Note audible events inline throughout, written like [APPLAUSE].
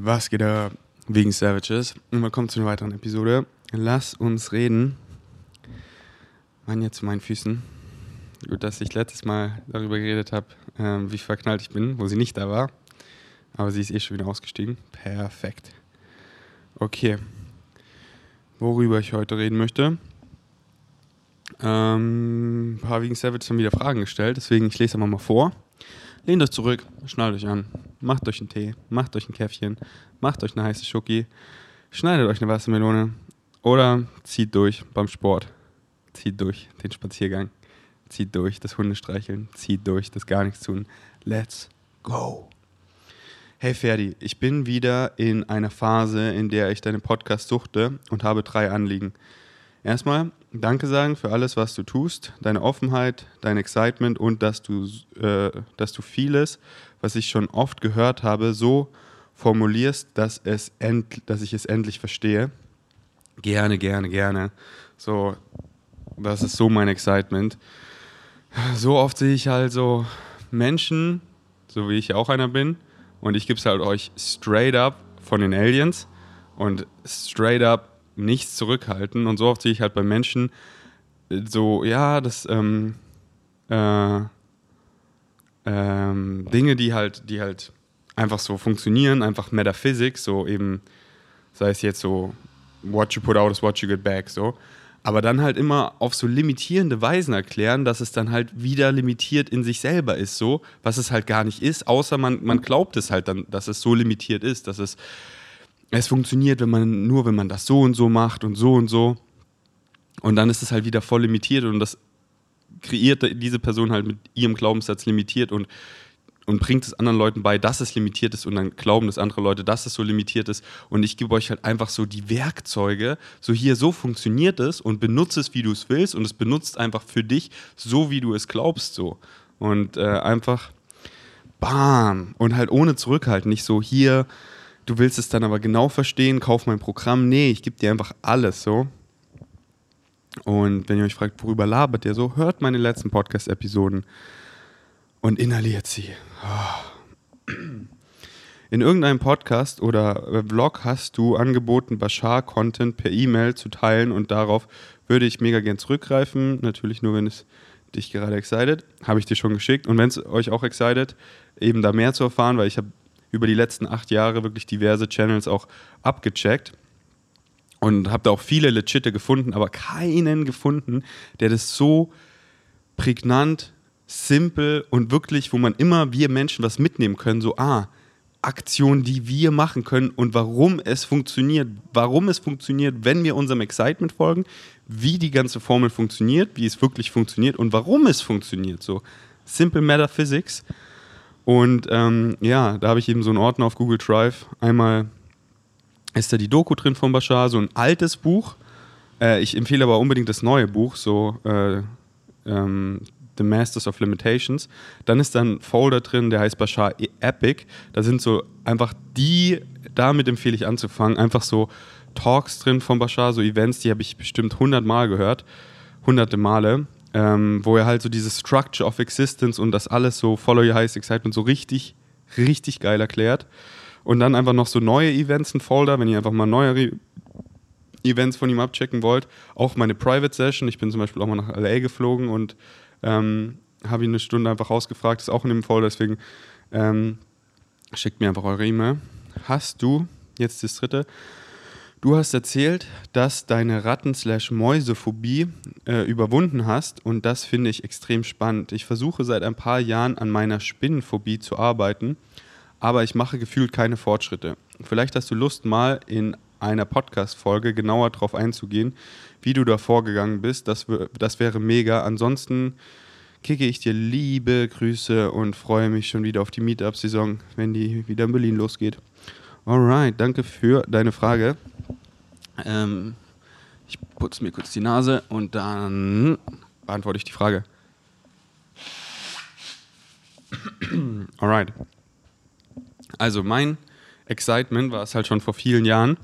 Was geht da wegen Savages? Und willkommen zu einer weiteren Episode. Lass uns reden. Mann, jetzt zu meinen Füßen. Gut, dass ich letztes Mal darüber geredet habe, ähm, wie verknallt ich bin, wo sie nicht da war. Aber sie ist eh schon wieder ausgestiegen. Perfekt. Okay. Worüber ich heute reden möchte. Ähm, ein paar wegen Savage haben wieder Fragen gestellt, deswegen ich lese einfach mal vor. Lehnt euch zurück, schnallt euch an, macht euch einen Tee, macht euch ein Käffchen, macht euch eine heiße Schoki, schneidet euch eine Wassermelone oder zieht durch beim Sport. Zieht durch den Spaziergang, zieht durch das Hundestreicheln, zieht durch das gar nichts tun. Let's go! Hey Ferdi, ich bin wieder in einer Phase, in der ich deinen Podcast suchte und habe drei Anliegen. Erstmal Danke sagen für alles, was du tust, deine Offenheit, dein Excitement und dass du, äh, dass du vieles, was ich schon oft gehört habe, so formulierst, dass, es end, dass ich es endlich verstehe. Gerne, gerne, gerne. So, das ist so mein Excitement. So oft sehe ich halt so Menschen, so wie ich auch einer bin, und ich gebe es halt euch straight up von den Aliens und straight up nichts zurückhalten. Und so oft sehe ich halt bei Menschen so, ja, das, ähm, äh, ähm, Dinge, die halt, die halt einfach so funktionieren, einfach Metaphysics, so eben, sei es jetzt so, what you put out is what you get back, so. Aber dann halt immer auf so limitierende Weisen erklären, dass es dann halt wieder limitiert in sich selber ist, so, was es halt gar nicht ist, außer man, man glaubt es halt dann, dass es so limitiert ist, dass es es funktioniert, wenn man nur, wenn man das so und so macht und so und so. Und dann ist es halt wieder voll limitiert und das kreiert diese Person halt mit ihrem Glaubenssatz limitiert und, und bringt es anderen Leuten bei, dass es limitiert ist und dann glauben das andere Leute, dass es so limitiert ist. Und ich gebe euch halt einfach so die Werkzeuge, so hier, so funktioniert es und benutze es, wie du es willst und es benutzt einfach für dich, so wie du es glaubst, so. Und äh, einfach bam und halt ohne Zurückhalten, nicht so hier, du willst es dann aber genau verstehen, kauf mein Programm. Nee, ich gebe dir einfach alles so. Und wenn ihr euch fragt, worüber labert ihr so, hört meine letzten Podcast-Episoden und inhaliert sie. In irgendeinem Podcast oder Vlog hast du angeboten, Bashar-Content per E-Mail zu teilen und darauf würde ich mega gern zurückgreifen. Natürlich nur, wenn es dich gerade excited. Habe ich dir schon geschickt. Und wenn es euch auch excited, eben da mehr zu erfahren, weil ich habe über die letzten acht Jahre wirklich diverse Channels auch abgecheckt und habe da auch viele Legitte gefunden, aber keinen gefunden, der das so prägnant, simpel und wirklich, wo man immer wir Menschen was mitnehmen können, so ah, Aktionen, die wir machen können und warum es funktioniert, warum es funktioniert, wenn wir unserem Excitement folgen, wie die ganze Formel funktioniert, wie es wirklich funktioniert und warum es funktioniert. So Simple Matter Physics. Und ähm, ja, da habe ich eben so einen Ordner auf Google Drive. Einmal ist da die Doku drin von Bashar, so ein altes Buch. Äh, ich empfehle aber unbedingt das neue Buch, so äh, ähm, The Masters of Limitations. Dann ist da ein Folder drin, der heißt Bashar Epic. Da sind so einfach die, damit empfehle ich anzufangen, einfach so Talks drin von Bashar, so Events, die habe ich bestimmt hundertmal gehört, hunderte Male ähm, wo er halt so dieses Structure of Existence und das alles so Follow Your Highest Excitement so richtig, richtig geil erklärt. Und dann einfach noch so neue Events, ein Folder, wenn ihr einfach mal neuere Events von ihm abchecken wollt. Auch meine Private Session. Ich bin zum Beispiel auch mal nach LA geflogen und ähm, habe ihn eine Stunde einfach rausgefragt. Ist auch in dem Folder, deswegen ähm, schickt mir einfach eure E-Mail. Hast du, jetzt das dritte, Du hast erzählt, dass deine Ratten-Mäusephobie äh, überwunden hast und das finde ich extrem spannend. Ich versuche seit ein paar Jahren an meiner Spinnenphobie zu arbeiten, aber ich mache gefühlt keine Fortschritte. Vielleicht hast du Lust, mal in einer Podcast-Folge genauer darauf einzugehen, wie du da vorgegangen bist. Das, das wäre mega. Ansonsten kicke ich dir liebe Grüße und freue mich schon wieder auf die Meetup-Saison, wenn die wieder in Berlin losgeht. Alright, danke für deine Frage. Ähm, ich putze mir kurz die Nase und dann beantworte ich die Frage. [CLEARS THROAT] Alright. Also mein Excitement war es halt schon vor vielen Jahren.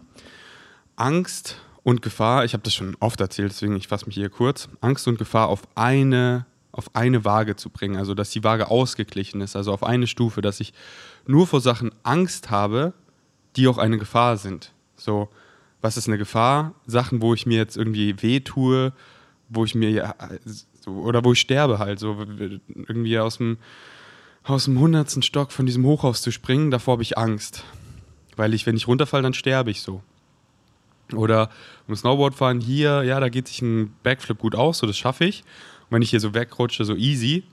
Angst und Gefahr, ich habe das schon oft erzählt, deswegen ich fasse mich hier kurz. Angst und Gefahr auf eine, auf eine Waage zu bringen, also dass die Waage ausgeglichen ist, also auf eine Stufe, dass ich nur vor Sachen Angst habe die auch eine Gefahr sind. So, was ist eine Gefahr? Sachen, wo ich mir jetzt irgendwie weh tue, wo ich mir oder wo ich sterbe halt, so irgendwie aus dem aus dem hundertsten Stock von diesem Hochhaus zu springen, davor habe ich Angst. Weil ich, wenn ich runterfalle, dann sterbe ich so. Oder um Snowboard fahren, hier, ja, da geht sich ein Backflip gut aus, so das schaffe ich. Und wenn ich hier so wegrutsche, so easy.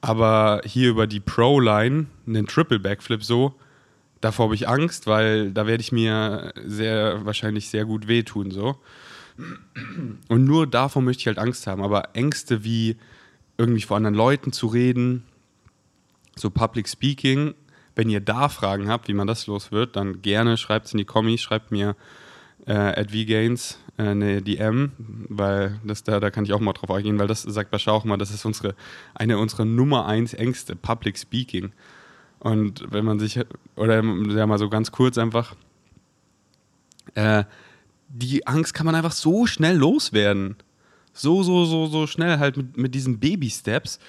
Aber hier über die Pro-Line, einen Triple Backflip so, davor habe ich Angst, weil da werde ich mir sehr, wahrscheinlich sehr gut wehtun, so. Und nur davor möchte ich halt Angst haben. Aber Ängste wie irgendwie vor anderen Leuten zu reden, so Public Speaking, wenn ihr da Fragen habt, wie man das los wird, dann gerne schreibt es in die Kommis, schreibt mir äh, at vgains äh, eine DM, weil das da, da kann ich auch mal drauf eingehen, weil das sagt Bashar auch mal, das ist unsere, eine unserer Nummer eins Ängste, Public Speaking. Und wenn man sich, oder ja mal so ganz kurz einfach, äh, die Angst kann man einfach so schnell loswerden. So, so, so, so schnell halt mit, mit diesen Baby-Steps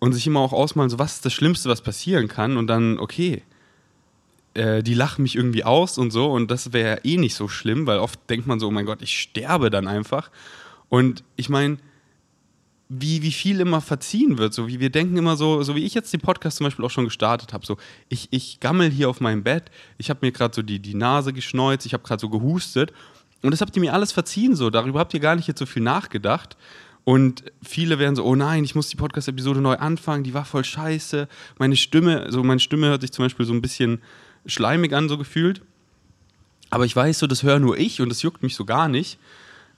und sich immer auch ausmalen, so was ist das Schlimmste, was passieren kann und dann, okay, äh, die lachen mich irgendwie aus und so und das wäre eh nicht so schlimm, weil oft denkt man so, oh mein Gott, ich sterbe dann einfach. Und ich meine, wie, wie viel immer verziehen wird, so wie wir denken immer so, so wie ich jetzt den Podcast zum Beispiel auch schon gestartet habe, so ich, ich gammel hier auf meinem Bett, ich habe mir gerade so die, die Nase geschneuzt, ich habe gerade so gehustet. Und das habt ihr mir alles verziehen, so. Darüber habt ihr gar nicht jetzt so viel nachgedacht. Und viele werden so, oh nein, ich muss die Podcast-Episode neu anfangen, die war voll scheiße. Meine Stimme, so meine Stimme hört sich zum Beispiel so ein bisschen schleimig an, so gefühlt. Aber ich weiß so, das höre nur ich und das juckt mich so gar nicht.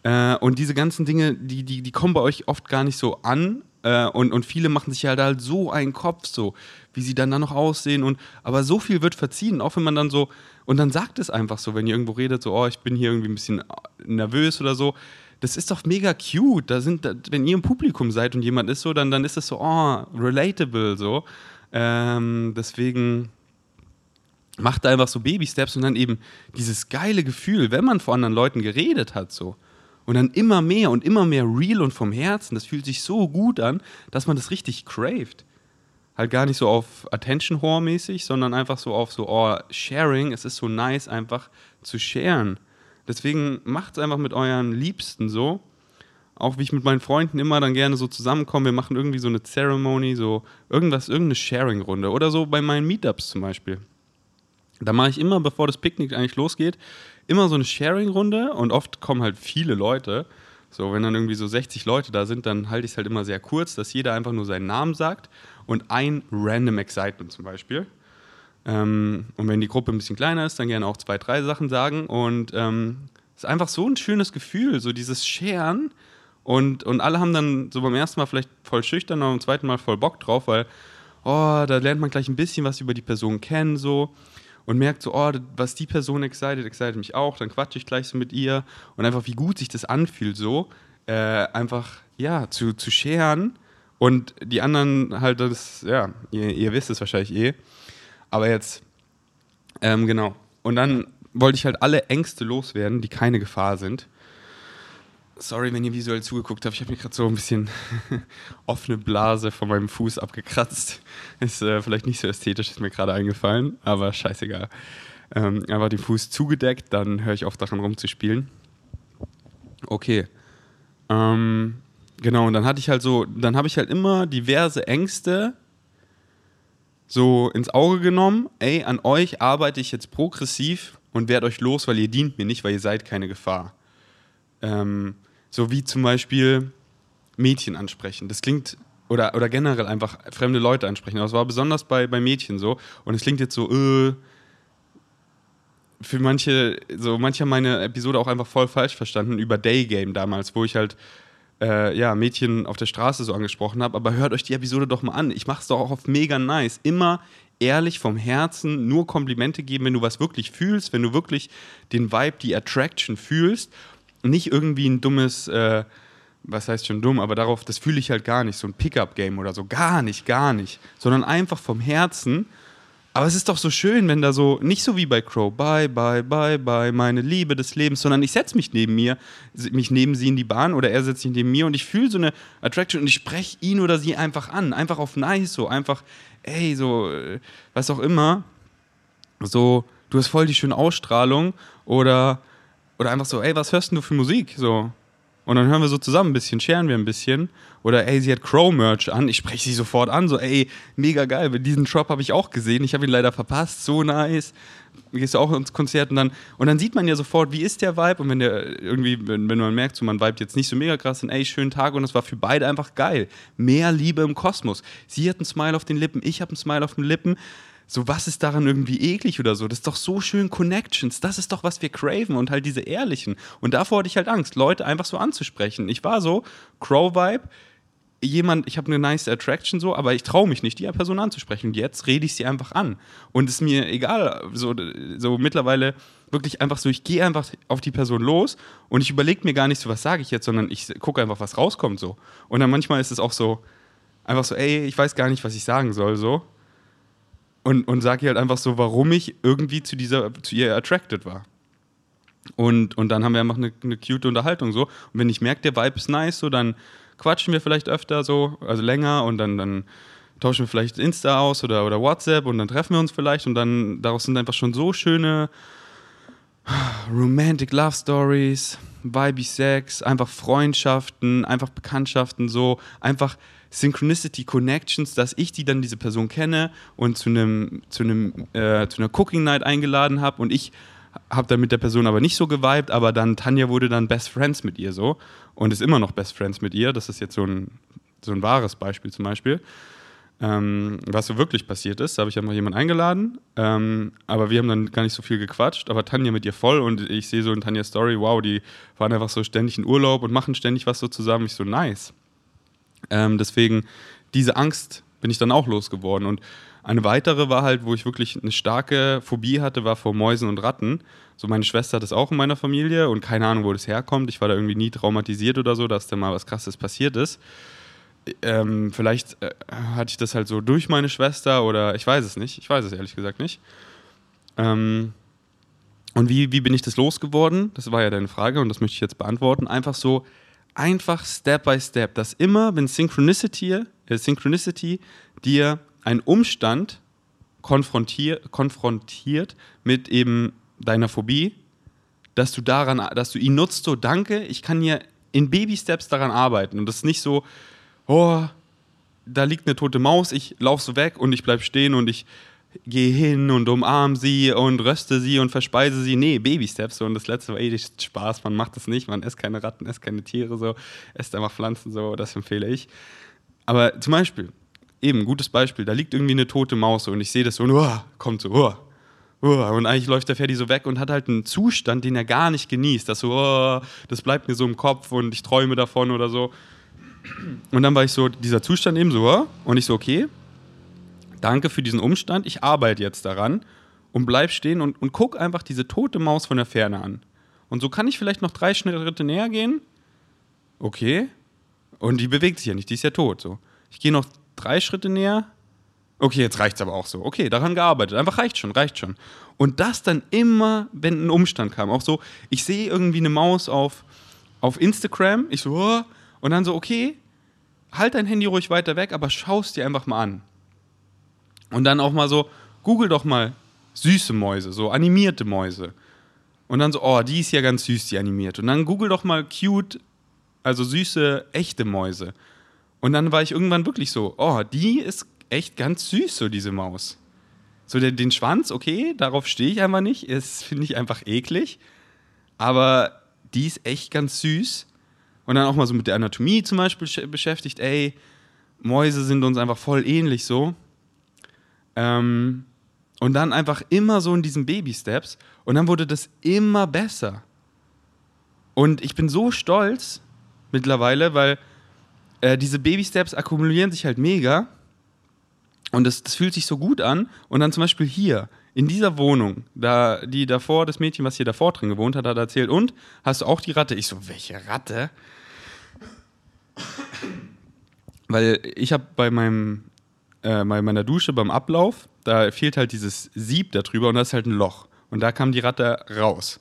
Äh, und diese ganzen Dinge, die, die, die kommen bei euch oft gar nicht so an. Äh, und, und viele machen sich halt, halt so einen Kopf, so, wie sie dann da noch aussehen. Und, aber so viel wird verziehen, auch wenn man dann so, und dann sagt es einfach so, wenn ihr irgendwo redet, so, oh, ich bin hier irgendwie ein bisschen nervös oder so. Das ist doch mega cute. Da sind, wenn ihr im Publikum seid und jemand ist so, dann, dann ist das so, oh, relatable, so. Ähm, deswegen macht einfach so Baby-Steps und dann eben dieses geile Gefühl, wenn man vor anderen Leuten geredet hat, so. Und dann immer mehr und immer mehr real und vom Herzen. Das fühlt sich so gut an, dass man das richtig craved. Halt gar nicht so auf Attention-Whore-mäßig, sondern einfach so auf so, oh, Sharing. Es ist so nice, einfach zu sharen. Deswegen macht es einfach mit euren Liebsten so. Auch wie ich mit meinen Freunden immer dann gerne so zusammenkomme. Wir machen irgendwie so eine Ceremony, so irgendwas, irgendeine Sharing-Runde. Oder so bei meinen Meetups zum Beispiel. Da mache ich immer, bevor das Picknick eigentlich losgeht, immer so eine Sharing-Runde und oft kommen halt viele Leute. So, wenn dann irgendwie so 60 Leute da sind, dann halte ich es halt immer sehr kurz, dass jeder einfach nur seinen Namen sagt und ein random Excitement zum Beispiel. Ähm, und wenn die Gruppe ein bisschen kleiner ist, dann gerne auch zwei, drei Sachen sagen. Und es ähm, ist einfach so ein schönes Gefühl, so dieses Sharen. Und, und alle haben dann so beim ersten Mal vielleicht voll schüchtern, aber beim zweiten Mal voll Bock drauf, weil, oh, da lernt man gleich ein bisschen was über die Person kennen, so und merkt so, oh, was die Person excited, excited mich auch, dann quatsche ich gleich so mit ihr. Und einfach wie gut sich das anfühlt, so äh, einfach, ja, zu, zu scheren. Und die anderen halt das, ja, ihr, ihr wisst es wahrscheinlich eh, aber jetzt, ähm, genau. Und dann wollte ich halt alle Ängste loswerden, die keine Gefahr sind Sorry, wenn ihr visuell zugeguckt habt. Ich habe mir gerade so ein bisschen [LAUGHS] offene Blase von meinem Fuß abgekratzt. Ist äh, vielleicht nicht so ästhetisch, ist mir gerade eingefallen, aber scheißegal. Ähm, einfach den Fuß zugedeckt, dann höre ich auf daran rumzuspielen. Okay. Ähm, genau, und dann hatte ich halt so, dann habe ich halt immer diverse Ängste so ins Auge genommen. Ey, an euch arbeite ich jetzt progressiv und werde euch los, weil ihr dient mir nicht, weil ihr seid keine Gefahr. Ähm, so wie zum Beispiel Mädchen ansprechen. Das klingt, oder, oder generell einfach fremde Leute ansprechen. Es war besonders bei, bei Mädchen so. Und es klingt jetzt so, äh, für manche, so manche meine Episode auch einfach voll falsch verstanden über Daygame damals, wo ich halt äh, ja, Mädchen auf der Straße so angesprochen habe. Aber hört euch die Episode doch mal an. Ich mache es doch auch auf mega nice. Immer ehrlich vom Herzen nur Komplimente geben, wenn du was wirklich fühlst, wenn du wirklich den Vibe, die Attraction fühlst nicht irgendwie ein dummes, äh, was heißt schon dumm, aber darauf, das fühle ich halt gar nicht, so ein Pickup-Game oder so, gar nicht, gar nicht, sondern einfach vom Herzen. Aber es ist doch so schön, wenn da so, nicht so wie bei Crow, bye, bye, bye, bye, meine Liebe des Lebens, sondern ich setze mich neben mir, mich neben sie in die Bahn oder er setzt sich neben mir und ich fühle so eine Attraction und ich spreche ihn oder sie einfach an, einfach auf nice, so, einfach, ey, so, äh, was auch immer, so, du hast voll die schöne Ausstrahlung oder, oder einfach so, ey, was hörst denn du für Musik? So. Und dann hören wir so zusammen ein bisschen, scheren wir ein bisschen. Oder ey, sie hat Crow-Merch an. Ich spreche sie sofort an. So, ey, mega geil. Diesen Drop habe ich auch gesehen. Ich habe ihn leider verpasst. So nice. Gehst du auch ins Konzert und dann, und dann sieht man ja sofort, wie ist der Vibe. Und wenn der irgendwie, wenn, wenn man merkt, so man vibet jetzt nicht so mega krass, dann ey, schönen Tag. Und es war für beide einfach geil. Mehr Liebe im Kosmos. Sie hat einen Smile auf den Lippen, ich habe einen Smile auf den Lippen so, was ist daran irgendwie eklig oder so? Das ist doch so schön Connections. Das ist doch, was wir craven und halt diese ehrlichen. Und davor hatte ich halt Angst, Leute einfach so anzusprechen. Ich war so, Crow-Vibe, jemand, ich habe eine nice Attraction so, aber ich traue mich nicht, die Person anzusprechen. Und jetzt rede ich sie einfach an. Und es ist mir egal, so, so mittlerweile wirklich einfach so, ich gehe einfach auf die Person los und ich überlege mir gar nicht so, was sage ich jetzt, sondern ich gucke einfach, was rauskommt so. Und dann manchmal ist es auch so, einfach so, ey, ich weiß gar nicht, was ich sagen soll so und, und sage ihr halt einfach so, warum ich irgendwie zu dieser, zu ihr attracted war. Und, und dann haben wir einfach eine, eine cute Unterhaltung so. Und wenn ich merke, der Vibe ist nice, so, dann quatschen wir vielleicht öfter so, also länger und dann, dann tauschen wir vielleicht Insta aus oder, oder WhatsApp und dann treffen wir uns vielleicht und dann daraus sind einfach schon so schöne Romantic Love Stories, Vibey Sex, einfach Freundschaften, einfach Bekanntschaften, so einfach Synchronicity Connections, dass ich die dann diese Person kenne und zu einem zu einem äh, zu einer Cooking Night eingeladen habe und ich habe dann mit der Person aber nicht so geweibt, aber dann Tanja wurde dann Best Friends mit ihr so und ist immer noch Best Friends mit ihr. Das ist jetzt so ein so ein wahres Beispiel zum Beispiel. Ähm, was so wirklich passiert ist. Da habe ich einfach jemanden eingeladen, ähm, aber wir haben dann gar nicht so viel gequatscht. Aber Tanja mit ihr voll und ich sehe so in Tanjas Story, wow, die waren einfach so ständig in Urlaub und machen ständig was so zusammen. Ich so, nice. Ähm, deswegen, diese Angst bin ich dann auch losgeworden. Und eine weitere war halt, wo ich wirklich eine starke Phobie hatte, war vor Mäusen und Ratten. So, meine Schwester hat das auch in meiner Familie und keine Ahnung, wo das herkommt. Ich war da irgendwie nie traumatisiert oder so, dass da mal was Krasses passiert ist. Ähm, vielleicht äh, hatte ich das halt so durch meine Schwester oder ich weiß es nicht. Ich weiß es ehrlich gesagt nicht. Ähm, und wie, wie bin ich das losgeworden? Das war ja deine Frage und das möchte ich jetzt beantworten. Einfach so, einfach Step by Step, dass immer, wenn Synchronicity, äh, Synchronicity dir einen Umstand konfrontier, konfrontiert mit eben deiner Phobie, dass du daran, dass du ihn nutzt, so danke, ich kann hier in Baby-Steps daran arbeiten. Und das ist nicht so, oh, da liegt eine tote Maus, ich laufe so weg und ich bleibe stehen und ich gehe hin und umarm sie und röste sie und verspeise sie. Nee, Baby-Steps. So. Und das letzte war eh Spaß. Man macht das nicht. Man isst keine Ratten, isst keine Tiere. So. Esst einfach Pflanzen. So. Das empfehle ich. Aber zum Beispiel, eben, gutes Beispiel. Da liegt irgendwie eine tote Maus so, und ich sehe das so und oh, kommt so. Oh, oh, und eigentlich läuft der Ferdi so weg und hat halt einen Zustand, den er gar nicht genießt. Das so, oh, das bleibt mir so im Kopf und ich träume davon oder so. Und dann war ich so, dieser Zustand eben so, und ich so, okay, danke für diesen Umstand, ich arbeite jetzt daran und bleib stehen und, und guck einfach diese tote Maus von der Ferne an. Und so kann ich vielleicht noch drei Schritte näher gehen. Okay. Und die bewegt sich ja nicht, die ist ja tot. So. Ich gehe noch drei Schritte näher. Okay, jetzt reicht es aber auch so. Okay, daran gearbeitet. Einfach reicht schon, reicht schon. Und das dann immer, wenn ein Umstand kam. Auch so, ich sehe irgendwie eine Maus auf, auf Instagram. Ich so, oh, und dann so, okay, halt dein Handy ruhig weiter weg, aber schau es dir einfach mal an. Und dann auch mal so, google doch mal süße Mäuse, so animierte Mäuse. Und dann so, oh, die ist ja ganz süß, die animiert. Und dann google doch mal cute, also süße, echte Mäuse. Und dann war ich irgendwann wirklich so, oh, die ist echt ganz süß, so diese Maus. So den, den Schwanz, okay, darauf stehe ich einfach nicht. Das finde ich einfach eklig. Aber die ist echt ganz süß. Und dann auch mal so mit der Anatomie zum Beispiel beschäftigt. Ey, Mäuse sind uns einfach voll ähnlich so. Ähm, und dann einfach immer so in diesen Baby-Steps. Und dann wurde das immer besser. Und ich bin so stolz mittlerweile, weil äh, diese Baby-Steps akkumulieren sich halt mega. Und das, das fühlt sich so gut an. Und dann zum Beispiel hier, in dieser Wohnung, da, die davor, das Mädchen, was hier davor drin gewohnt hat, hat erzählt, und hast du auch die Ratte? Ich so, welche Ratte? Weil ich habe bei meinem äh, bei meiner Dusche beim Ablauf, da fehlt halt dieses Sieb da drüber und da ist halt ein Loch. Und da kam die Ratte raus.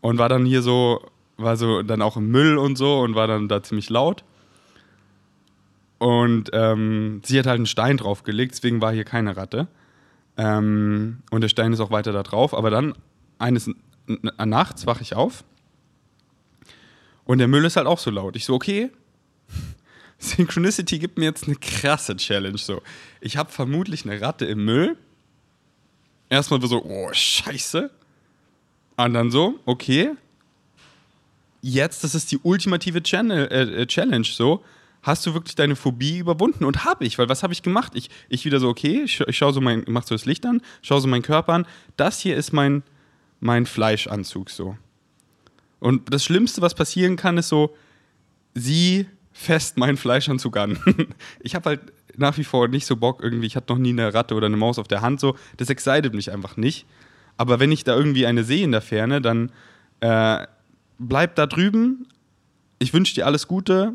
Und war dann hier so, war so dann auch im Müll und so und war dann da ziemlich laut. Und ähm, sie hat halt einen Stein draufgelegt, deswegen war hier keine Ratte. Ähm, und der Stein ist auch weiter da drauf. Aber dann eines nachts wache ich auf und der Müll ist halt auch so laut. Ich so, okay, Synchronicity gibt mir jetzt eine krasse Challenge. So, ich habe vermutlich eine Ratte im Müll. Erstmal so, oh, scheiße. Und dann so, okay. Jetzt, das ist die ultimative Channel, äh, äh Challenge. So, hast du wirklich deine Phobie überwunden? Und habe ich, weil was habe ich gemacht? Ich, ich wieder so, okay, ich, ich schaue so mein, mach so das Licht an, schaue so meinen Körper an. Das hier ist mein, mein Fleischanzug so. Und das Schlimmste, was passieren kann, ist so, sie fest meinen Fleischanzug an. [LAUGHS] ich habe halt nach wie vor nicht so Bock irgendwie, ich hatte noch nie eine Ratte oder eine Maus auf der Hand, so, das excited mich einfach nicht. Aber wenn ich da irgendwie eine sehe in der Ferne, dann äh, bleib da drüben. Ich wünsche dir alles Gute.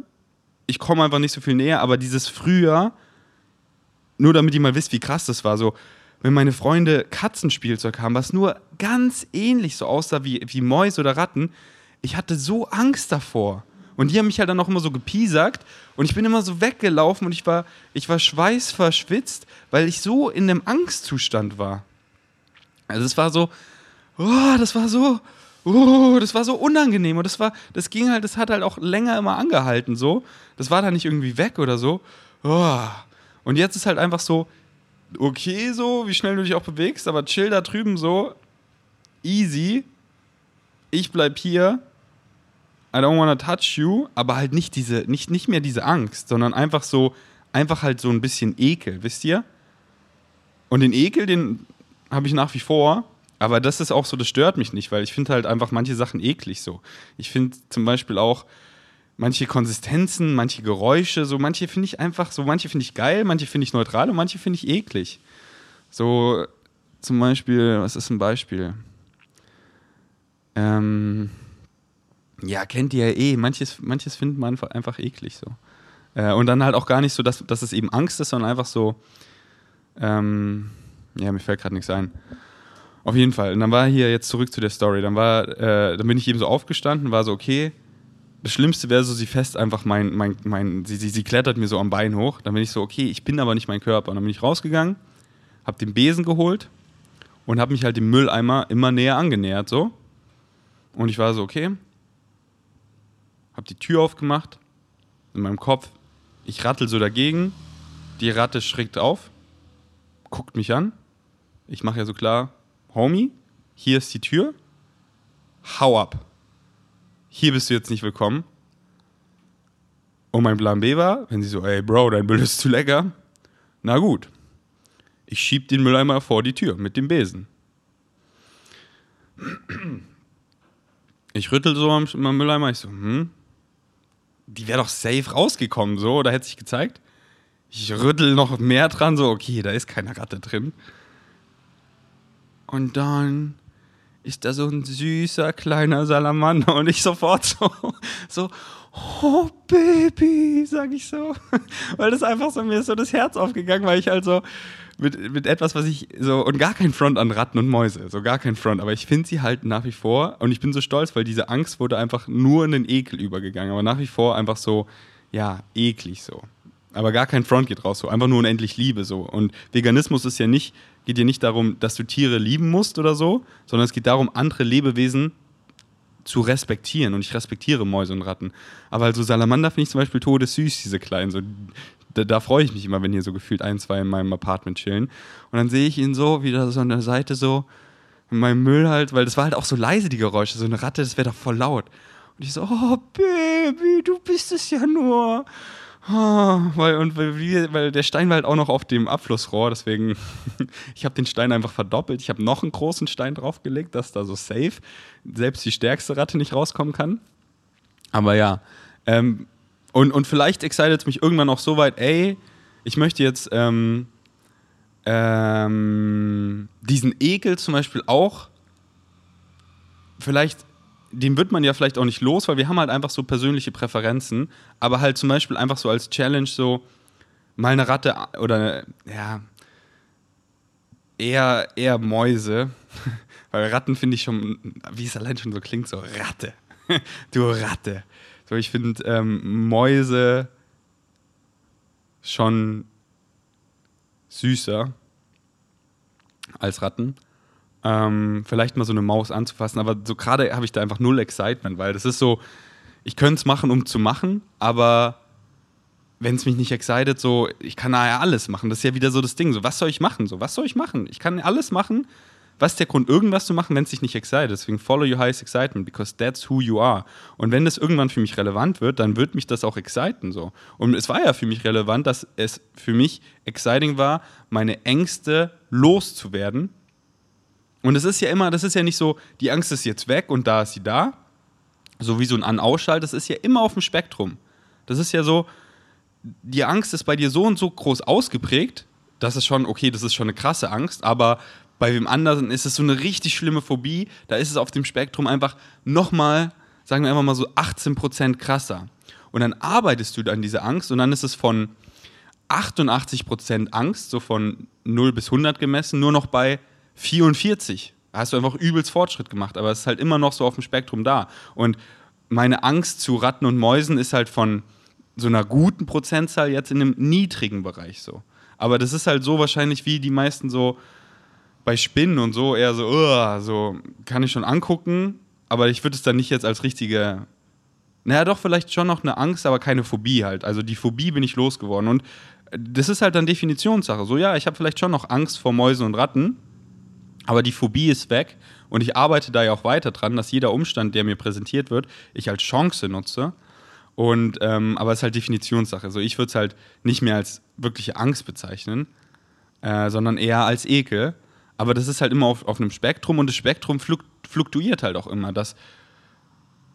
Ich komme einfach nicht so viel näher, aber dieses früher, nur damit ihr mal wisst, wie krass das war, so, wenn meine Freunde Katzenspielzeug haben, was nur ganz ähnlich so aussah wie, wie Mäuse oder Ratten, ich hatte so Angst davor. Und die haben mich halt dann auch immer so gepiesackt und ich bin immer so weggelaufen und ich war, ich war schweißverschwitzt, weil ich so in einem Angstzustand war. Also es war so, oh, das war so, oh, das war so unangenehm und das war, das ging halt, das hat halt auch länger immer angehalten so. Das war da nicht irgendwie weg oder so. Oh. Und jetzt ist halt einfach so, okay so, wie schnell du dich auch bewegst, aber chill da drüben so, easy. Ich bleib hier I don't wanna touch you, aber halt nicht diese, nicht, nicht mehr diese Angst, sondern einfach so, einfach halt so ein bisschen Ekel, wisst ihr? Und den Ekel, den habe ich nach wie vor, aber das ist auch so, das stört mich nicht, weil ich finde halt einfach manche Sachen eklig so. Ich finde zum Beispiel auch manche Konsistenzen, manche Geräusche, so manche finde ich einfach, so manche finde ich geil, manche finde ich neutral und manche finde ich eklig. So zum Beispiel, was ist ein Beispiel? Ähm, ja, kennt ihr ja eh. Manches, manches findet man einfach eklig so. Äh, und dann halt auch gar nicht so, dass, dass es eben Angst ist, sondern einfach so, ähm, ja, mir fällt gerade nichts ein. Auf jeden Fall. Und dann war hier jetzt zurück zu der Story. Dann war, äh, dann bin ich eben so aufgestanden, war so, okay, das Schlimmste wäre so, sie fest einfach mein, mein, mein, sie, sie, sie klettert mir so am Bein hoch. Dann bin ich so, okay, ich bin aber nicht mein Körper. Und dann bin ich rausgegangen, hab den Besen geholt und hab mich halt dem Mülleimer immer näher angenähert, so. Und ich war so, okay, habe die Tür aufgemacht, in meinem Kopf. Ich rattel so dagegen, die Ratte schreckt auf, guckt mich an. Ich mache ja so klar, Homie, hier ist die Tür, hau ab. Hier bist du jetzt nicht willkommen. Und mein Plan B war, wenn sie so, ey Bro, dein Müll ist zu lecker. Na gut, ich schieb den Mülleimer vor die Tür mit dem Besen. Ich rüttel so am Mülleimer, ich so, hm, die wäre doch safe rausgekommen, so, oder hätte sich gezeigt. Ich rüttel noch mehr dran, so, okay, da ist keine Ratte drin. Und dann ist da so ein süßer kleiner Salamander und ich sofort so, so, oh Baby, sag ich so. [LAUGHS] Weil das einfach so, mir ist so das Herz aufgegangen, weil ich halt so, mit, mit etwas, was ich so, und gar kein Front an Ratten und Mäuse, so gar kein Front, aber ich finde sie halt nach wie vor, und ich bin so stolz, weil diese Angst wurde einfach nur in den Ekel übergegangen, aber nach wie vor einfach so, ja, eklig so. Aber gar kein Front geht raus, so einfach nur unendlich Liebe so. Und Veganismus ist ja nicht, geht ja nicht darum, dass du Tiere lieben musst oder so, sondern es geht darum, andere Lebewesen zu respektieren und ich respektiere Mäuse und Ratten. Aber also Salamander finde ich zum Beispiel todessüß, diese kleinen. So, da, da freue ich mich immer, wenn hier so gefühlt ein, zwei in meinem Apartment chillen. Und dann sehe ich ihn so, wieder so an der Seite so, in meinem Müll halt, weil das war halt auch so leise, die Geräusche. So eine Ratte, das wäre doch voll laut. Und ich so, oh Baby, du bist es ja nur. Oh, weil, und weil der Stein war halt auch noch auf dem Abflussrohr, deswegen, [LAUGHS] ich habe den Stein einfach verdoppelt. Ich habe noch einen großen Stein draufgelegt, dass da so safe selbst die stärkste Ratte nicht rauskommen kann. Aber ja, ähm, und, und vielleicht excited es mich irgendwann auch so weit, ey, ich möchte jetzt ähm, ähm, diesen Ekel zum Beispiel auch, vielleicht, den wird man ja vielleicht auch nicht los, weil wir haben halt einfach so persönliche Präferenzen, aber halt zum Beispiel einfach so als Challenge so mal eine Ratte oder ja, eher, eher Mäuse, [LAUGHS] weil Ratten finde ich schon, wie es allein schon so klingt, so Ratte. [LAUGHS] du Ratte. So, ich finde ähm, Mäuse schon süßer. als Ratten. Ähm, vielleicht mal so eine Maus anzufassen, aber so gerade habe ich da einfach null Excitement, weil das ist so, ich könnte es machen, um zu machen, aber wenn es mich nicht excited, so, ich kann ja alles machen. Das ist ja wieder so das Ding. So, was soll ich machen? So, was soll ich machen? Ich kann alles machen. Was ist der Grund, irgendwas zu machen, wenn es dich nicht excited? Deswegen follow your highest excitement, because that's who you are. Und wenn das irgendwann für mich relevant wird, dann wird mich das auch exciten. So. Und es war ja für mich relevant, dass es für mich exciting war, meine Ängste loszuwerden. Und es ist ja immer, das ist ja nicht so, die Angst ist jetzt weg und da ist sie da. So wie so ein An-Ausschalt, das ist ja immer auf dem Spektrum. Das ist ja so, die Angst ist bei dir so und so groß ausgeprägt, das ist schon, okay, das ist schon eine krasse Angst, aber bei wem anderen ist es so eine richtig schlimme Phobie, da ist es auf dem Spektrum einfach nochmal, sagen wir einfach mal so 18% krasser. Und dann arbeitest du an dieser Angst und dann ist es von 88% Angst, so von 0 bis 100 gemessen, nur noch bei 44. Da hast du einfach übelst Fortschritt gemacht, aber es ist halt immer noch so auf dem Spektrum da. Und meine Angst zu Ratten und Mäusen ist halt von so einer guten Prozentzahl jetzt in einem niedrigen Bereich so. Aber das ist halt so wahrscheinlich wie die meisten so bei Spinnen und so eher so, uh, so kann ich schon angucken, aber ich würde es dann nicht jetzt als richtige, naja doch vielleicht schon noch eine Angst, aber keine Phobie halt. Also die Phobie bin ich losgeworden und das ist halt dann Definitionssache. So ja, ich habe vielleicht schon noch Angst vor Mäusen und Ratten, aber die Phobie ist weg und ich arbeite da ja auch weiter dran, dass jeder Umstand, der mir präsentiert wird, ich als Chance nutze und, ähm, aber es ist halt Definitionssache. So, ich würde es halt nicht mehr als wirkliche Angst bezeichnen, äh, sondern eher als Ekel. Aber das ist halt immer auf, auf einem Spektrum und das Spektrum fluktuiert halt auch immer. Das,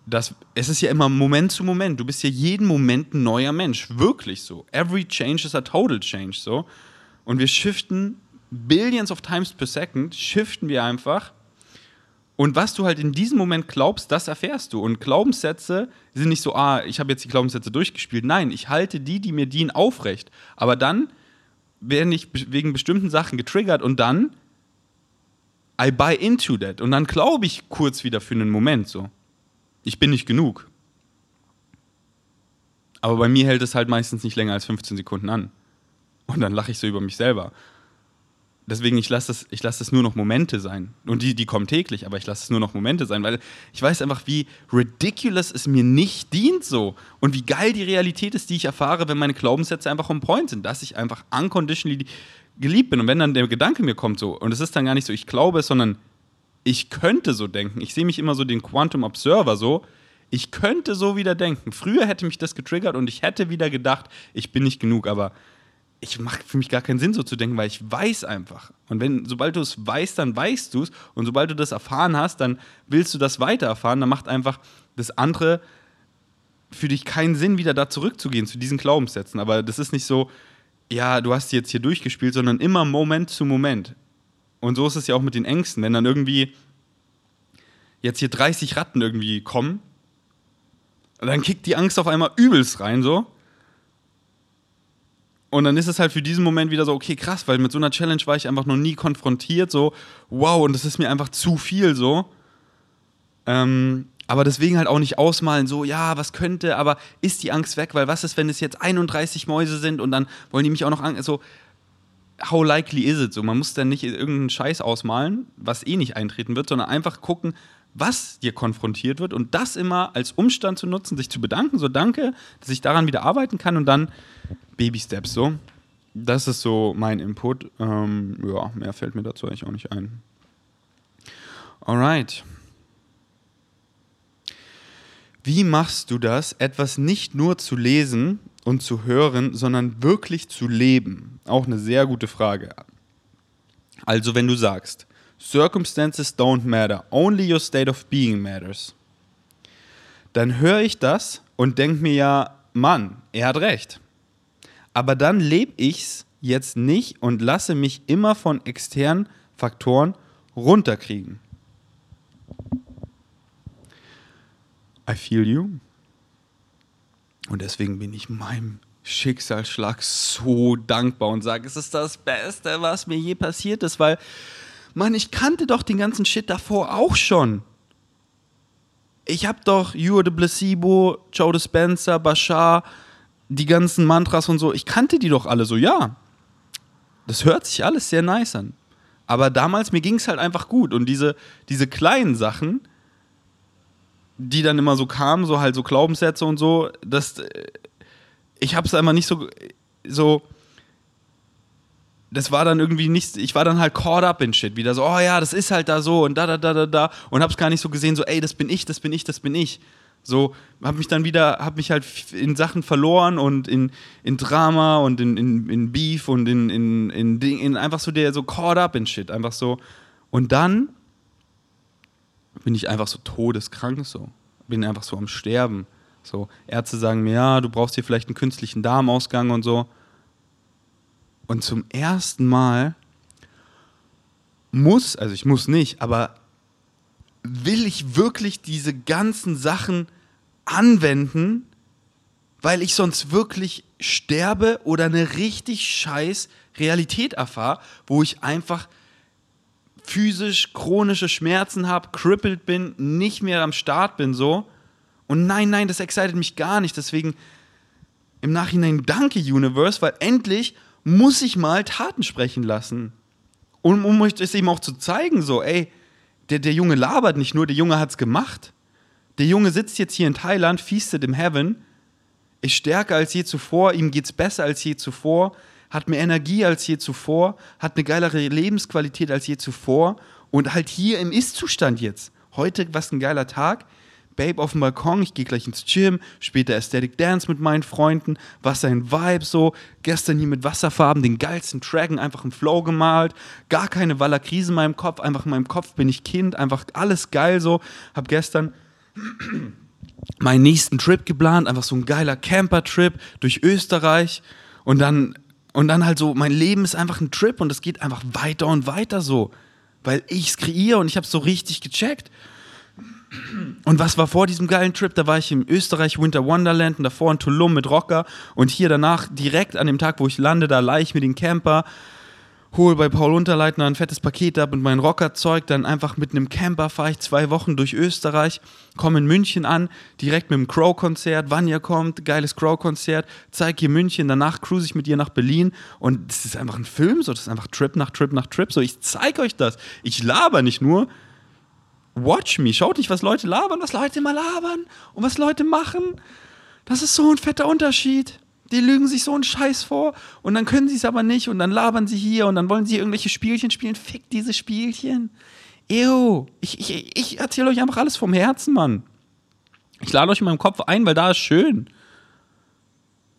das, es ist ja immer Moment zu Moment. Du bist ja jeden Moment ein neuer Mensch. Wirklich so. Every change is a total change. So. Und wir shiften Billions of times per second, shiften wir einfach und was du halt in diesem Moment glaubst, das erfährst du. Und Glaubenssätze sind nicht so, ah, ich habe jetzt die Glaubenssätze durchgespielt. Nein, ich halte die, die mir dienen, aufrecht. Aber dann werde ich wegen bestimmten Sachen getriggert und dann I buy into that. Und dann glaube ich kurz wieder für einen Moment so. Ich bin nicht genug. Aber bei mir hält es halt meistens nicht länger als 15 Sekunden an. Und dann lache ich so über mich selber deswegen, ich lasse das, lass das nur noch Momente sein. Und die, die kommen täglich, aber ich lasse es nur noch Momente sein, weil ich weiß einfach, wie ridiculous es mir nicht dient so. Und wie geil die Realität ist, die ich erfahre, wenn meine Glaubenssätze einfach on point sind, dass ich einfach unconditionally geliebt bin. Und wenn dann der Gedanke mir kommt so, und es ist dann gar nicht so, ich glaube es, sondern ich könnte so denken. Ich sehe mich immer so den Quantum Observer so. Ich könnte so wieder denken. Früher hätte mich das getriggert und ich hätte wieder gedacht, ich bin nicht genug, aber ich mache für mich gar keinen Sinn, so zu denken, weil ich weiß einfach. Und wenn, sobald du es weißt, dann weißt du es. Und sobald du das erfahren hast, dann willst du das weiter erfahren. Dann macht einfach das andere für dich keinen Sinn, wieder da zurückzugehen zu diesen Glaubenssätzen. Aber das ist nicht so, ja, du hast jetzt hier durchgespielt, sondern immer Moment zu Moment. Und so ist es ja auch mit den Ängsten. Wenn dann irgendwie jetzt hier 30 Ratten irgendwie kommen, dann kickt die Angst auf einmal übelst rein, so. Und dann ist es halt für diesen Moment wieder so, okay, krass, weil mit so einer Challenge war ich einfach noch nie konfrontiert, so, wow, und das ist mir einfach zu viel, so. Ähm, aber deswegen halt auch nicht ausmalen, so, ja, was könnte, aber ist die Angst weg, weil was ist, wenn es jetzt 31 Mäuse sind und dann wollen die mich auch noch an, so, how likely is it? So, man muss dann nicht irgendeinen Scheiß ausmalen, was eh nicht eintreten wird, sondern einfach gucken, was dir konfrontiert wird und das immer als Umstand zu nutzen, sich zu bedanken, so danke, dass ich daran wieder arbeiten kann und dann Baby Steps so. Das ist so mein Input. Ähm, ja, mehr fällt mir dazu eigentlich auch nicht ein. Alright. Wie machst du das, etwas nicht nur zu lesen und zu hören, sondern wirklich zu leben? Auch eine sehr gute Frage. Also wenn du sagst, Circumstances don't matter, only your state of being matters, dann höre ich das und denke mir ja, Mann, er hat recht. Aber dann lebe ich's jetzt nicht und lasse mich immer von externen Faktoren runterkriegen. I feel you. Und deswegen bin ich meinem Schicksalsschlag so dankbar und sage, es ist das Beste, was mir je passiert ist, weil, Mann, ich kannte doch den ganzen Shit davor auch schon. Ich hab doch You the Placebo, Joe Dispenza, Bashar, die ganzen Mantras und so, ich kannte die doch alle so, ja. Das hört sich alles sehr nice an. Aber damals, mir ging es halt einfach gut. Und diese, diese kleinen Sachen, die dann immer so kamen, so halt so Glaubenssätze und so, das, äh, ich habe es einfach nicht so, so, das war dann irgendwie nicht, ich war dann halt caught up in shit, wieder so, oh ja, das ist halt da so und da, da, da, da, da und hab's gar nicht so gesehen, so, ey, das bin ich, das bin ich, das bin ich. So, hab mich dann wieder, hab mich halt in Sachen verloren und in, in Drama und in, in, in Beef und in, in, in, Ding, in einfach so der, so caught up in shit, einfach so. Und dann bin ich einfach so todeskrank, so. Bin einfach so am Sterben. So, Ärzte sagen mir, ja, du brauchst hier vielleicht einen künstlichen Darmausgang und so. Und zum ersten Mal muss, also ich muss nicht, aber will ich wirklich diese ganzen Sachen anwenden, weil ich sonst wirklich sterbe oder eine richtig scheiß Realität erfahre, wo ich einfach physisch chronische Schmerzen habe, crippled bin, nicht mehr am Start bin so. Und nein, nein, das excited mich gar nicht. Deswegen im Nachhinein danke Universe, weil endlich muss ich mal Taten sprechen lassen. Und um euch das eben auch zu zeigen, so, ey, der, der Junge labert nicht nur, der Junge hat's gemacht. Der Junge sitzt jetzt hier in Thailand, feastet im Heaven, ist stärker als je zuvor, ihm geht's besser als je zuvor, hat mehr Energie als je zuvor, hat eine geilere Lebensqualität als je zuvor und halt hier im Ist-Zustand jetzt. Heute, was ein geiler Tag. Babe auf dem Balkon, ich gehe gleich ins Gym, später Aesthetic Dance mit meinen Freunden, was ein Vibe so. Gestern hier mit Wasserfarben den geilsten Dragon einfach im Flow gemalt, gar keine Wallakrise in meinem Kopf, einfach in meinem Kopf bin ich Kind, einfach alles geil so. Hab gestern [CLEARS THROAT] meinen nächsten Trip geplant, einfach so ein geiler Camper-Trip durch Österreich und dann und dann halt so, mein Leben ist einfach ein Trip und es geht einfach weiter und weiter so, weil ich es kreiere und ich habe es so richtig gecheckt. Und was war vor diesem geilen Trip? Da war ich im Österreich Winter Wonderland und davor in Tulum mit Rocker. Und hier danach direkt an dem Tag, wo ich lande, da leih ich mir den Camper, hole bei Paul Unterleitner ein fettes Paket ab und mein Rockerzeug, dann einfach mit einem Camper fahre ich zwei Wochen durch Österreich, komme in München an, direkt mit dem Crow-Konzert, Vanya kommt, geiles Crow-Konzert, zeig ihr München, danach cruise ich mit ihr nach Berlin. Und das ist einfach ein Film, so, das ist einfach Trip nach Trip nach Trip, so, ich zeig euch das, ich laber nicht nur, watch me. Schaut nicht, was Leute labern, was Leute immer labern und was Leute machen. Das ist so ein fetter Unterschied. Die lügen sich so einen Scheiß vor und dann können sie es aber nicht und dann labern sie hier und dann wollen sie irgendwelche Spielchen spielen. Fick diese Spielchen. Ew. Ich, ich, ich erzähle euch einfach alles vom Herzen, Mann. Ich lade euch in meinem Kopf ein, weil da ist schön.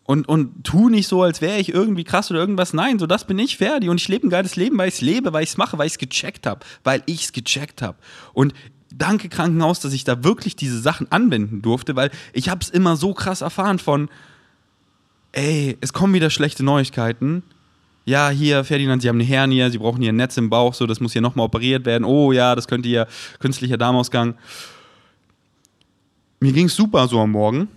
Und, und tu nicht so, als wäre ich irgendwie krass oder irgendwas. Nein, so das bin ich, Ferdi. Und ich lebe ein geiles Leben, weil ich es lebe, weil ich es mache, weil ich es gecheckt habe. Weil ich es gecheckt habe. Und danke Krankenhaus, dass ich da wirklich diese Sachen anwenden durfte, weil ich habe es immer so krass erfahren von, ey, es kommen wieder schlechte Neuigkeiten. Ja, hier, Ferdinand, Sie haben eine Hernie, Sie brauchen hier ein Netz im Bauch, so, das muss hier nochmal operiert werden. Oh ja, das könnte hier künstlicher Darmausgang. Mir ging es super so am Morgen.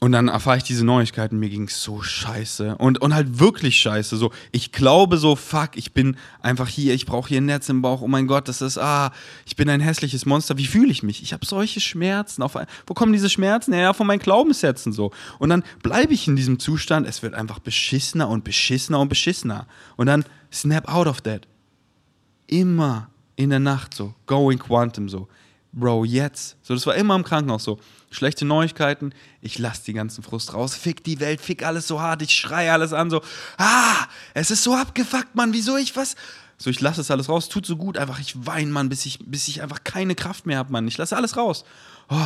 Und dann erfahre ich diese Neuigkeiten, mir ging es so scheiße. Und, und halt wirklich scheiße. So, ich glaube so, fuck, ich bin einfach hier, ich brauche hier ein Netz im Bauch. Oh mein Gott, das ist, ah, ich bin ein hässliches Monster. Wie fühle ich mich? Ich habe solche Schmerzen. Auf, wo kommen diese Schmerzen? Ja, von meinen Glaubenssätzen so. Und dann bleibe ich in diesem Zustand, es wird einfach beschissener und beschissener und beschissener. Und dann snap out of that. Immer in der Nacht so, going quantum so. Bro, jetzt. So, das war immer im Krankenhaus so schlechte Neuigkeiten, ich lasse die ganzen Frust raus, fick die Welt, fick alles so hart, ich schreie alles an, so, ah, es ist so abgefuckt, Mann, wieso ich was? So, ich lasse es alles raus, tut so gut, einfach, ich weine, Mann, bis ich, bis ich einfach keine Kraft mehr habe, Mann. Ich lasse alles raus. Oh,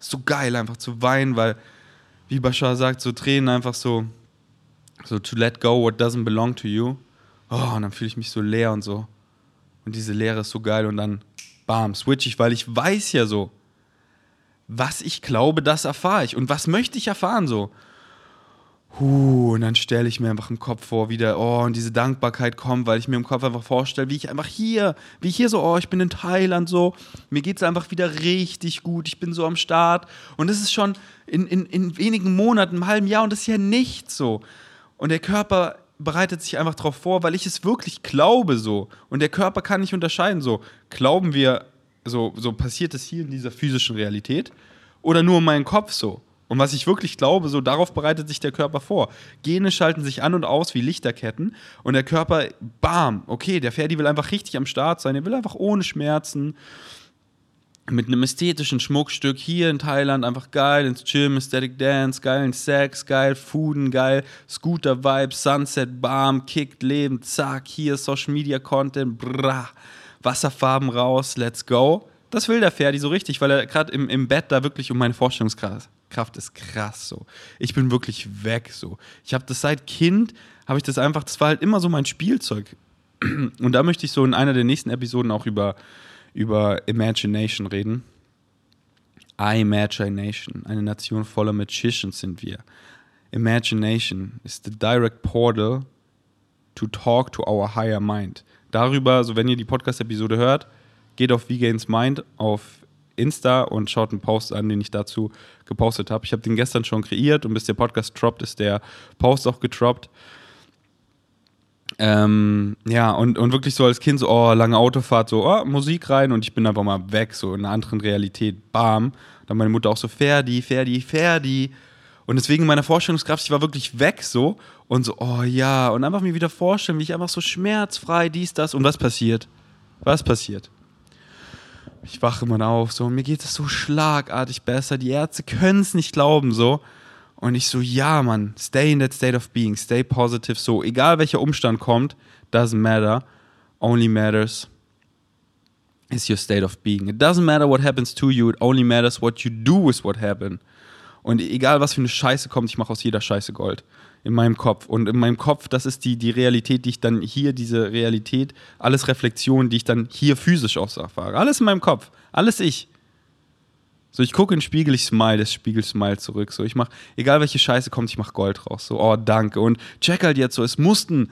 ist so geil, einfach zu weinen, weil, wie Bashar sagt, so Tränen einfach so, so to let go what doesn't belong to you. Oh, und dann fühle ich mich so leer und so. Und diese Leere ist so geil und dann, bam, switch ich, weil ich weiß ja so, was ich glaube, das erfahre ich. Und was möchte ich erfahren so? Huh, und dann stelle ich mir einfach im Kopf vor, wie der, oh, und diese Dankbarkeit kommt, weil ich mir im Kopf einfach vorstelle, wie ich einfach hier, wie ich hier so, oh, ich bin in Thailand so, mir geht es einfach wieder richtig gut, ich bin so am Start. Und es ist schon in, in, in wenigen Monaten, einem halben Jahr, und das ist ja nichts so. Und der Körper bereitet sich einfach darauf vor, weil ich es wirklich glaube so. Und der Körper kann nicht unterscheiden so. Glauben wir so, so passiert es hier in dieser physischen Realität oder nur in meinem Kopf so. Und was ich wirklich glaube, so darauf bereitet sich der Körper vor. Gene schalten sich an und aus wie Lichterketten und der Körper, bam, okay, der Ferdi will einfach richtig am Start sein, er will einfach ohne Schmerzen mit einem ästhetischen Schmuckstück hier in Thailand einfach geil ins Gym, Aesthetic Dance, geilen Sex, geil Fooden, geil Scooter Vibes, Sunset Balm, kickt Leben, zack, hier Social Media Content, brah, Wasserfarben raus, let's go. Das will der Ferdi so richtig, weil er gerade im, im Bett da wirklich um meine Vorstellungskraft Kraft ist krass so. Ich bin wirklich weg so. Ich habe das seit Kind, habe ich das einfach, das war halt immer so mein Spielzeug. Und da möchte ich so in einer der nächsten Episoden auch über über Imagination reden. Imagination, eine Nation voller Magicians sind wir. Imagination is the direct portal to talk to our higher mind. Darüber, so wenn ihr die Podcast-Episode hört, geht auf V-Gains Mind auf Insta und schaut einen Post an, den ich dazu gepostet habe. Ich habe den gestern schon kreiert und bis der Podcast droppt, ist der Post auch getroppt. Ähm, ja, und, und wirklich so als Kind so, oh, lange Autofahrt, so, oh, Musik rein und ich bin einfach mal weg, so in einer anderen Realität, bam. Dann meine Mutter auch so, Ferdi, Ferdi, Ferdi. Und deswegen in meiner Vorstellungskraft, ich war wirklich weg so und so, oh ja, und einfach mir wieder vorstellen, wie ich einfach so schmerzfrei dies, das und was passiert? Was passiert? Ich wache immer auf, so, und mir geht es so schlagartig besser. Die Ärzte können es nicht glauben, so. Und ich so, ja, Mann, stay in that state of being, stay positive, so, egal welcher Umstand kommt, doesn't matter, only matters is your state of being. It doesn't matter what happens to you, it only matters what you do with what happened. Und egal was für eine Scheiße kommt, ich mache aus jeder Scheiße Gold. In meinem Kopf. Und in meinem Kopf, das ist die, die Realität, die ich dann hier, diese Realität, alles Reflexionen, die ich dann hier physisch auch erfahre. Alles in meinem Kopf. Alles ich. So, ich gucke in den Spiegel, ich smile, das Spiegel smile zurück. So, ich mach, egal welche Scheiße kommt, ich mach Gold raus. So, oh, danke. Und check halt jetzt so, es mussten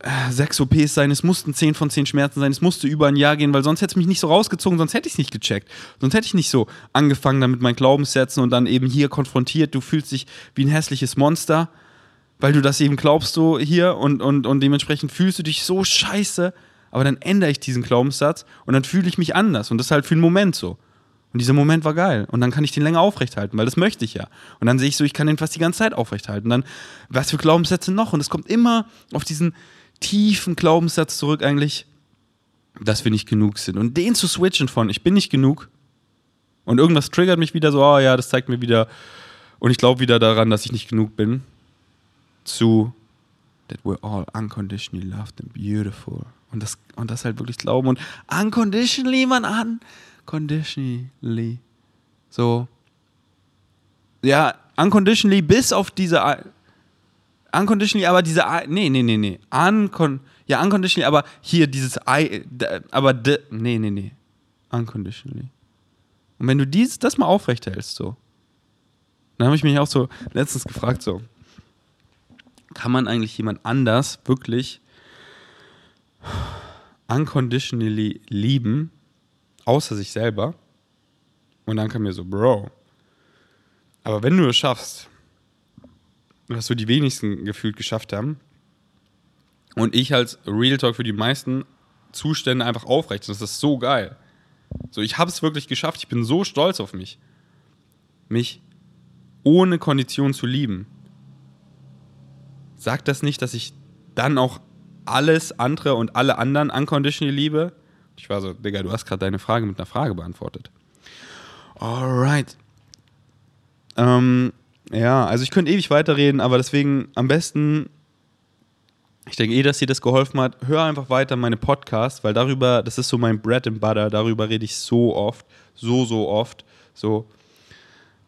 äh, sechs OPs sein, es mussten zehn von zehn Schmerzen sein, es musste über ein Jahr gehen, weil sonst hätte es mich nicht so rausgezogen, sonst hätte ich es nicht gecheckt. Sonst hätte ich nicht so angefangen damit meinen Glaubenssätzen und dann eben hier konfrontiert, du fühlst dich wie ein hässliches Monster, weil du das eben glaubst so hier und, und, und dementsprechend fühlst du dich so scheiße, aber dann ändere ich diesen Glaubenssatz und dann fühle ich mich anders und das ist halt für einen Moment so. Und dieser Moment war geil. Und dann kann ich den länger aufrechthalten, weil das möchte ich ja. Und dann sehe ich so, ich kann den fast die ganze Zeit aufrechthalten. Und dann, was für Glaubenssätze noch? Und es kommt immer auf diesen tiefen Glaubenssatz zurück, eigentlich, dass wir nicht genug sind. Und den zu switchen von, ich bin nicht genug. Und irgendwas triggert mich wieder so, oh ja, das zeigt mir wieder. Und ich glaube wieder daran, dass ich nicht genug bin. Zu, that we're all unconditionally loved and beautiful. Und das, und das halt wirklich glauben. Und unconditionally, man an unconditionally. So. Ja, unconditionally bis auf diese. Unconditionally, aber diese. Nee, nee, nee, nee. Uncon, ja, unconditionally, aber hier dieses. Aber. De, nee, nee, nee. Unconditionally. Und wenn du dies, das mal aufrechterhältst, so. Dann habe ich mich auch so letztens gefragt, so. Kann man eigentlich jemand anders wirklich unconditionally lieben, außer sich selber. Und dann kam mir so, Bro, aber wenn du es schaffst, was so die wenigsten gefühlt geschafft haben, und ich als Real Talk für die meisten Zustände einfach aufrecht, das ist so geil. So, ich habe es wirklich geschafft, ich bin so stolz auf mich. Mich ohne Kondition zu lieben. Sagt das nicht, dass ich dann auch alles andere und alle anderen unconditionally liebe? Ich war so, Digga, du hast gerade deine Frage mit einer Frage beantwortet. Alright. Ähm, ja, also ich könnte ewig weiterreden, aber deswegen am besten, ich denke eh, dass dir das geholfen hat, hör einfach weiter meine Podcasts, weil darüber, das ist so mein Bread and Butter, darüber rede ich so oft, so, so oft, so.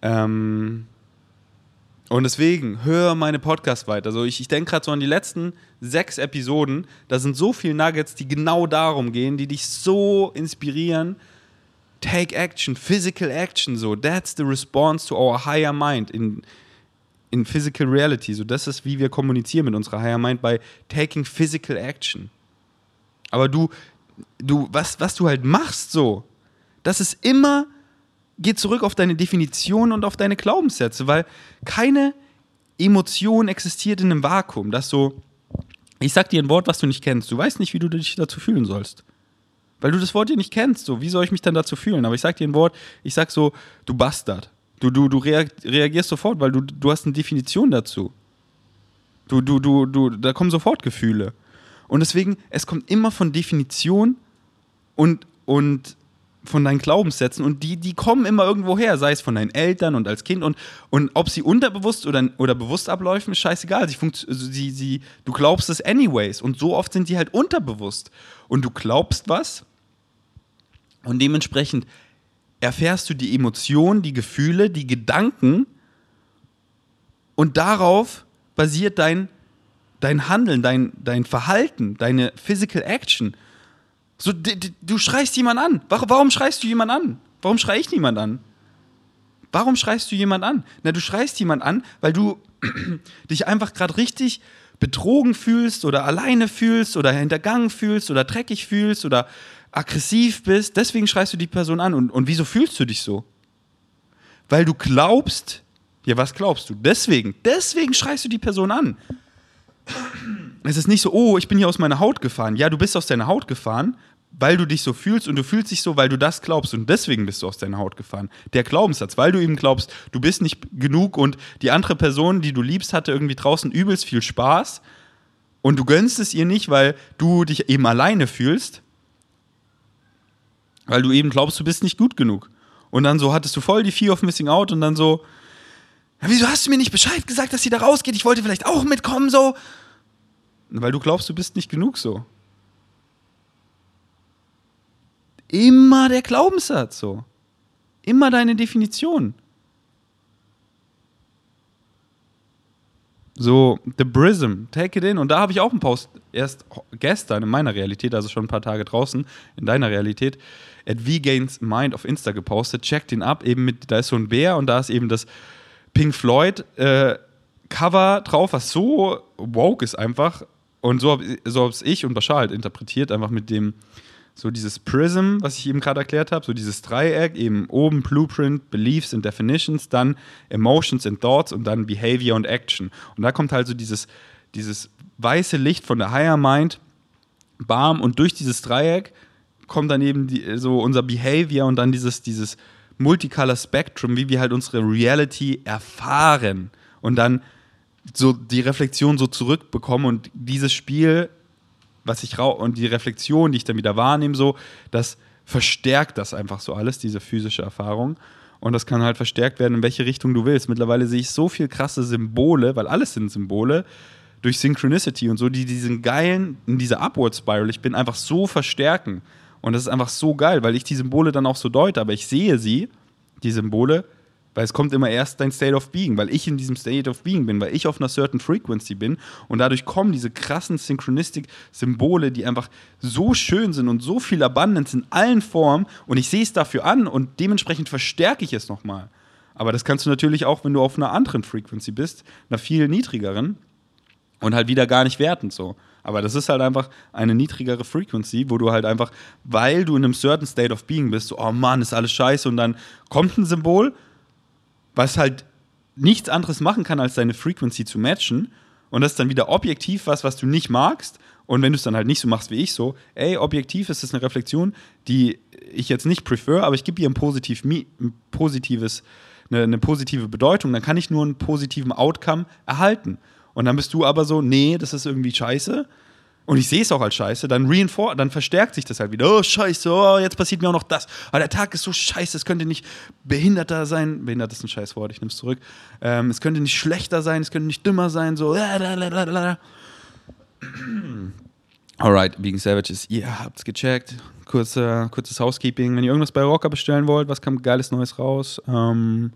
Ähm, und deswegen, hör meine Podcasts weiter. Also ich, ich denke gerade so an die letzten sechs Episoden. Da sind so viele Nuggets, die genau darum gehen, die dich so inspirieren. Take action, physical action, so. That's the response to our higher mind in, in physical reality. So, das ist, wie wir kommunizieren mit unserer higher mind by taking physical action. Aber du, du, was, was du halt machst, so, das ist immer geh zurück auf deine Definition und auf deine Glaubenssätze, weil keine Emotion existiert in einem Vakuum. Das so, ich sag dir ein Wort, was du nicht kennst. Du weißt nicht, wie du dich dazu fühlen sollst. Weil du das Wort ja nicht kennst. So, wie soll ich mich dann dazu fühlen? Aber ich sag dir ein Wort, ich sag so, du Bastard. Du, du, du reagierst sofort, weil du, du hast eine Definition dazu. Du, du, du, du, da kommen sofort Gefühle. Und deswegen, es kommt immer von Definition und, und von deinen Glaubenssätzen und die, die kommen immer irgendwo her, sei es von deinen Eltern und als Kind und, und ob sie unterbewusst oder, oder bewusst abläufen, ist scheißegal. Sie funkt, also sie, sie, du glaubst es anyways und so oft sind die halt unterbewusst. Und du glaubst was und dementsprechend erfährst du die Emotionen, die Gefühle, die Gedanken und darauf basiert dein, dein Handeln, dein, dein Verhalten, deine Physical Action. So, du schreist jemand an. Warum schreist du jemand an? Warum schrei ich niemand an? Warum schreist du jemand an? Na, du schreist jemand an, weil du [CLEARS THROAT] dich einfach gerade richtig betrogen fühlst oder alleine fühlst oder hintergangen fühlst oder dreckig fühlst oder aggressiv bist. Deswegen schreist du die Person an. Und, und wieso fühlst du dich so? Weil du glaubst, ja, was glaubst du? Deswegen, deswegen schreist du die Person an. Es ist nicht so, oh, ich bin hier aus meiner Haut gefahren. Ja, du bist aus deiner Haut gefahren, weil du dich so fühlst und du fühlst dich so, weil du das glaubst und deswegen bist du aus deiner Haut gefahren. Der Glaubenssatz, weil du eben glaubst, du bist nicht genug und die andere Person, die du liebst, hatte irgendwie draußen übelst viel Spaß und du gönnst es ihr nicht, weil du dich eben alleine fühlst, weil du eben glaubst, du bist nicht gut genug. Und dann so hattest du voll die Fear of Missing Out und dann so, ja, wieso hast du mir nicht Bescheid gesagt, dass sie da rausgeht? Ich wollte vielleicht auch mitkommen, so. Weil du glaubst, du bist nicht genug so. Immer der Glaubenssatz so. Immer deine Definition. So, The Prism, Take It In. Und da habe ich auch einen Post erst gestern in meiner Realität, also schon ein paar Tage draußen, in deiner Realität, at V-Gains Mind auf Insta gepostet. Checkt ihn ab, eben mit, da ist so ein Bär und da ist eben das Pink Floyd äh, Cover drauf, was so woke ist einfach. Und so habe so ich und Bashar halt interpretiert, einfach mit dem, so dieses Prism, was ich eben gerade erklärt habe, so dieses Dreieck, eben oben Blueprint, Beliefs and Definitions, dann Emotions and Thoughts und dann Behavior und Action. Und da kommt halt so dieses, dieses weiße Licht von der Higher Mind, bam, und durch dieses Dreieck kommt dann eben die, so unser Behavior und dann dieses, dieses Multicolor Spectrum, wie wir halt unsere Reality erfahren und dann so die Reflexion so zurückbekommen und dieses Spiel, was ich rau und die Reflexion, die ich dann wieder wahrnehme, so, das verstärkt das einfach so alles, diese physische Erfahrung. Und das kann halt verstärkt werden, in welche Richtung du willst. Mittlerweile sehe ich so viel krasse Symbole, weil alles sind Symbole, durch Synchronicity und so, die diesen geilen, in dieser Upward Spiral, ich bin einfach so verstärken. Und das ist einfach so geil, weil ich die Symbole dann auch so deute, aber ich sehe sie, die Symbole, weil es kommt immer erst dein State of Being, weil ich in diesem State of Being bin, weil ich auf einer certain Frequency bin und dadurch kommen diese krassen Synchronistic-Symbole, die einfach so schön sind und so viel Abundance in allen Formen und ich sehe es dafür an und dementsprechend verstärke ich es nochmal. Aber das kannst du natürlich auch, wenn du auf einer anderen Frequency bist, einer viel niedrigeren und halt wieder gar nicht wertend so. Aber das ist halt einfach eine niedrigere Frequency, wo du halt einfach, weil du in einem certain state of being bist, so, oh Mann, ist alles scheiße und dann kommt ein Symbol, was halt nichts anderes machen kann, als deine Frequency zu matchen und das ist dann wieder objektiv was, was du nicht magst und wenn du es dann halt nicht so machst wie ich so, ey, objektiv ist das eine Reflexion, die ich jetzt nicht prefer, aber ich gebe ihr ein, positiv, ein positives, eine, eine positive Bedeutung, dann kann ich nur einen positiven Outcome erhalten. Und dann bist du aber so, nee, das ist irgendwie scheiße. Und ich sehe es auch als scheiße, dann reinfor dann verstärkt sich das halt wieder. Oh, scheiße, oh, jetzt passiert mir auch noch das. Aber der Tag ist so scheiße, es könnte nicht behinderter sein. Behindert ist ein scheiß Wort, ich nehme es zurück. Ähm, es könnte nicht schlechter sein, es könnte nicht dümmer sein, so. [CLEARS THROAT] Alright, Vegan Savages, ihr habt's gecheckt. Kurze, kurzes Housekeeping. Wenn ihr irgendwas bei Rocker bestellen wollt, was kam geiles Neues raus? Ähm,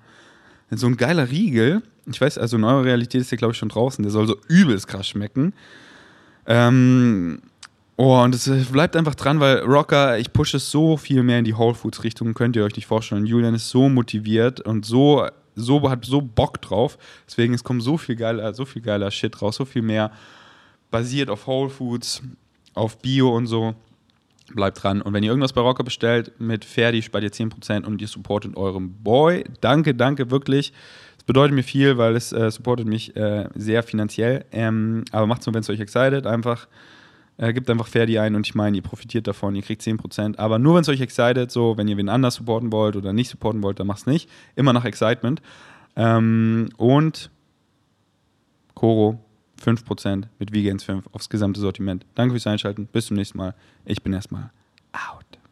so ein geiler Riegel ich weiß, also Neue Realität ist ja, glaube ich, schon draußen. Der soll so übelst krass schmecken. Ähm, oh, und es bleibt einfach dran, weil Rocker, ich pushe es so viel mehr in die Whole Foods Richtung, könnt ihr euch nicht vorstellen. Julian ist so motiviert und so, so hat so Bock drauf. Deswegen, es kommt so viel geiler, so viel geiler Shit raus, so viel mehr basiert auf Whole Foods, auf Bio und so. Bleibt dran. Und wenn ihr irgendwas bei Rocker bestellt, mit Ferdi spart ihr 10% und ihr supportet eurem Boy. Danke, danke, wirklich bedeutet mir viel, weil es äh, supportet mich äh, sehr finanziell. Ähm, aber macht es nur, wenn es euch excited. Einfach Äh, gebt einfach Ferdi ein und ich meine, ihr profitiert davon, ihr kriegt 10%. Aber nur wenn es euch excited, so, wenn ihr wen anders supporten wollt oder nicht supporten wollt, dann macht's nicht. Immer nach Excitement. Ähm, und Koro 5% mit Vegans 5 aufs gesamte Sortiment. Danke fürs Einschalten. Bis zum nächsten Mal. Ich bin erstmal out.